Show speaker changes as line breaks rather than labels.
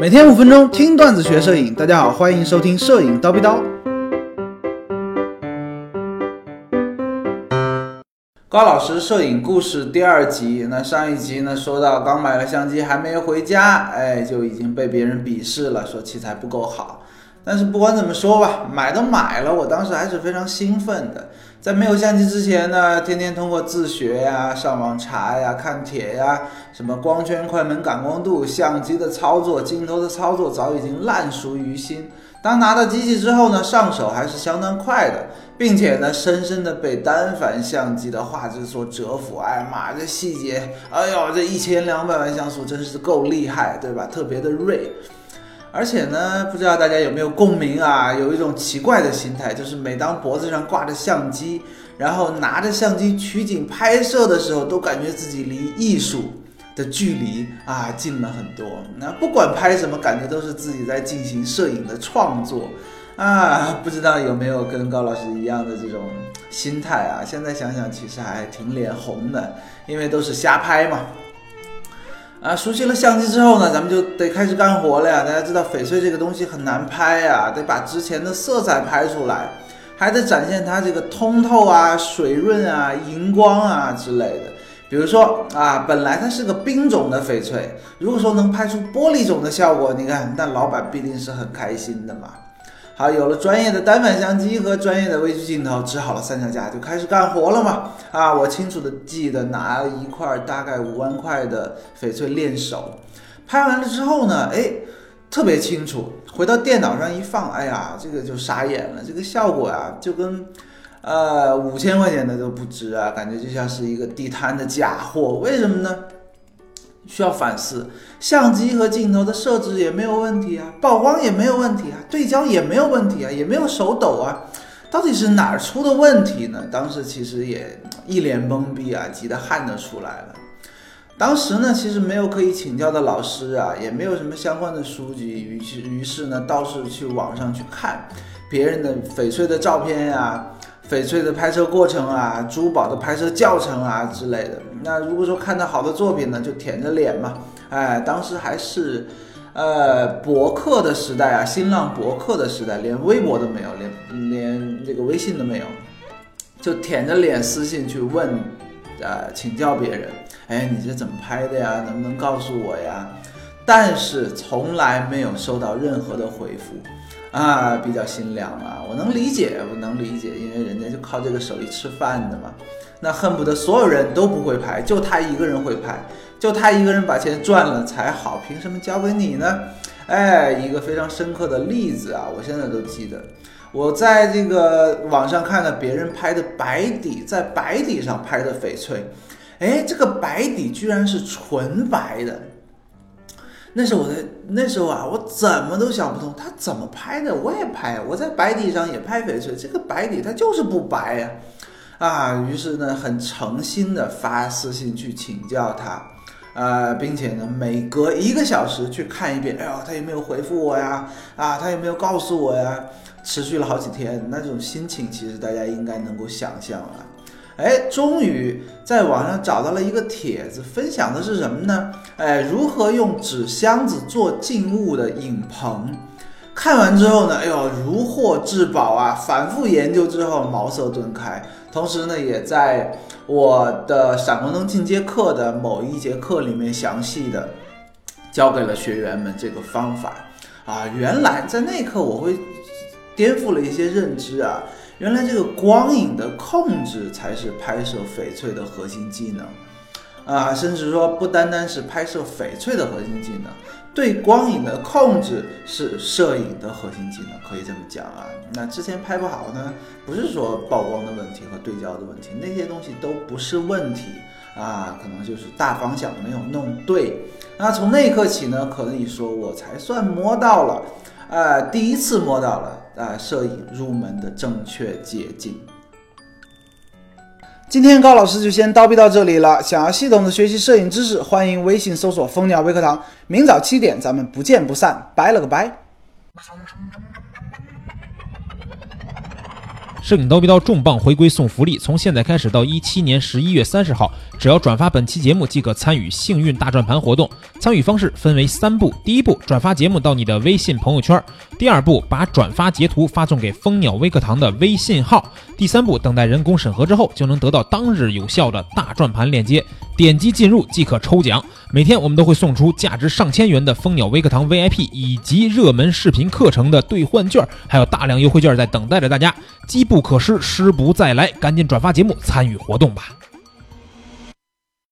每天五分钟听段子学摄影，大家好，欢迎收听摄影叨逼叨。高老师摄影故事第二集，那上一集呢说到刚买了相机还没回家，哎，就已经被别人鄙视了，说器材不够好。但是不管怎么说吧，买都买了，我当时还是非常兴奋的。在没有相机之前呢，天天通过自学呀、上网查呀、看帖呀，什么光圈、快门、感光度、相机的操作、镜头的操作，早已经烂熟于心。当拿到机器之后呢，上手还是相当快的，并且呢，深深的被单反相机的画质所折服。哎呀妈，这细节，哎呦，这一千两百万像素真是够厉害，对吧？特别的锐。而且呢，不知道大家有没有共鸣啊？有一种奇怪的心态，就是每当脖子上挂着相机，然后拿着相机取景拍摄的时候，都感觉自己离艺术的距离啊近了很多。那不管拍什么，感觉都是自己在进行摄影的创作啊！不知道有没有跟高老师一样的这种心态啊？现在想想，其实还挺脸红的，因为都是瞎拍嘛。啊，熟悉了相机之后呢，咱们就得开始干活了呀。大家知道翡翠这个东西很难拍呀，得把之前的色彩拍出来，还得展现它这个通透啊、水润啊、荧光啊之类的。比如说啊，本来它是个冰种的翡翠，如果说能拍出玻璃种的效果，你看那老板必定是很开心的嘛。好，有了专业的单反相机和专业的微距镜头，支好了三脚架，就开始干活了嘛。啊，我清楚的记得拿了一块大概五万块的翡翠练手，拍完了之后呢，哎，特别清楚。回到电脑上一放，哎呀，这个就傻眼了，这个效果啊，就跟呃五千块钱的都不值啊，感觉就像是一个地摊的假货。为什么呢？需要反思，相机和镜头的设置也没有问题啊，曝光也没有问题啊，对焦也没有问题啊，也没有手抖啊，到底是哪儿出的问题呢？当时其实也一脸懵逼啊，急得汗都出来了。当时呢，其实没有可以请教的老师啊，也没有什么相关的书籍，于是于是呢，倒是去网上去看别人的翡翠的照片呀。翡翠的拍摄过程啊，珠宝的拍摄教程啊之类的。那如果说看到好的作品呢，就舔着脸嘛。哎，当时还是，呃，博客的时代啊，新浪博客的时代，连微博都没有，连连这个微信都没有，就舔着脸私信去问，呃，请教别人。哎，你这怎么拍的呀？能不能告诉我呀？但是从来没有收到任何的回复。啊，比较心凉啊，我能理解，我能理解，因为人家就靠这个手艺吃饭的嘛，那恨不得所有人都不会拍，就他一个人会拍，就他一个人把钱赚了才好，凭什么交给你呢？哎，一个非常深刻的例子啊，我现在都记得，我在这个网上看了别人拍的白底，在白底上拍的翡翠，哎，这个白底居然是纯白的。那时候我在那时候啊，我怎么都想不通，他怎么拍的？我也拍，我在白底上也拍翡翠，这个白底它就是不白呀，啊，于是呢，很诚心的发私信去请教他，啊，并且呢，每隔一个小时去看一遍，哎呦，他有没有回复我呀？啊，他有没有告诉我呀？持续了好几天，那种心情其实大家应该能够想象啊。哎，终于在网上找到了一个帖子，分享的是什么呢？哎，如何用纸箱子做静物的影棚？看完之后呢，哎呦，如获至宝啊！反复研究之后，茅塞顿开。同时呢，也在我的闪光灯进阶课的某一节课里面，详细的教给了学员们这个方法啊。原来在那一刻我会颠覆了一些认知啊。原来这个光影的控制才是拍摄翡翠的核心技能，啊，甚至说不单单是拍摄翡翠的核心技能，对光影的控制是摄影的核心技能，可以这么讲啊。那之前拍不好呢，不是说曝光的问题和对焦的问题，那些东西都不是问题啊，可能就是大方向没有弄对。那从那一刻起呢，可以说我才算摸到了。呃，第一次摸到了呃，摄影入门的正确捷径。今天高老师就先叨逼到这里了。想要系统的学习摄影知识，欢迎微信搜索“蜂鸟微课堂”。明早七点，咱们不见不散。拜了个拜。
摄影刀逼刀重磅回归送福利，从现在开始到一七年十一月三十号，只要转发本期节目即可参与幸运大转盘活动。参与方式分为三步：第一步，转发节目到你的微信朋友圈；第二步，把转发截图发送给蜂鸟微课堂的微信号；第三步，等待人工审核之后，就能得到当日有效的大转盘链接，点击进入即可抽奖。每天我们都会送出价值上千元的蜂鸟微课堂 VIP 以及热门视频课程的兑换券，还有大量优惠券在等待着大家。机不可失，失不再来，赶紧转发节目参与活动吧。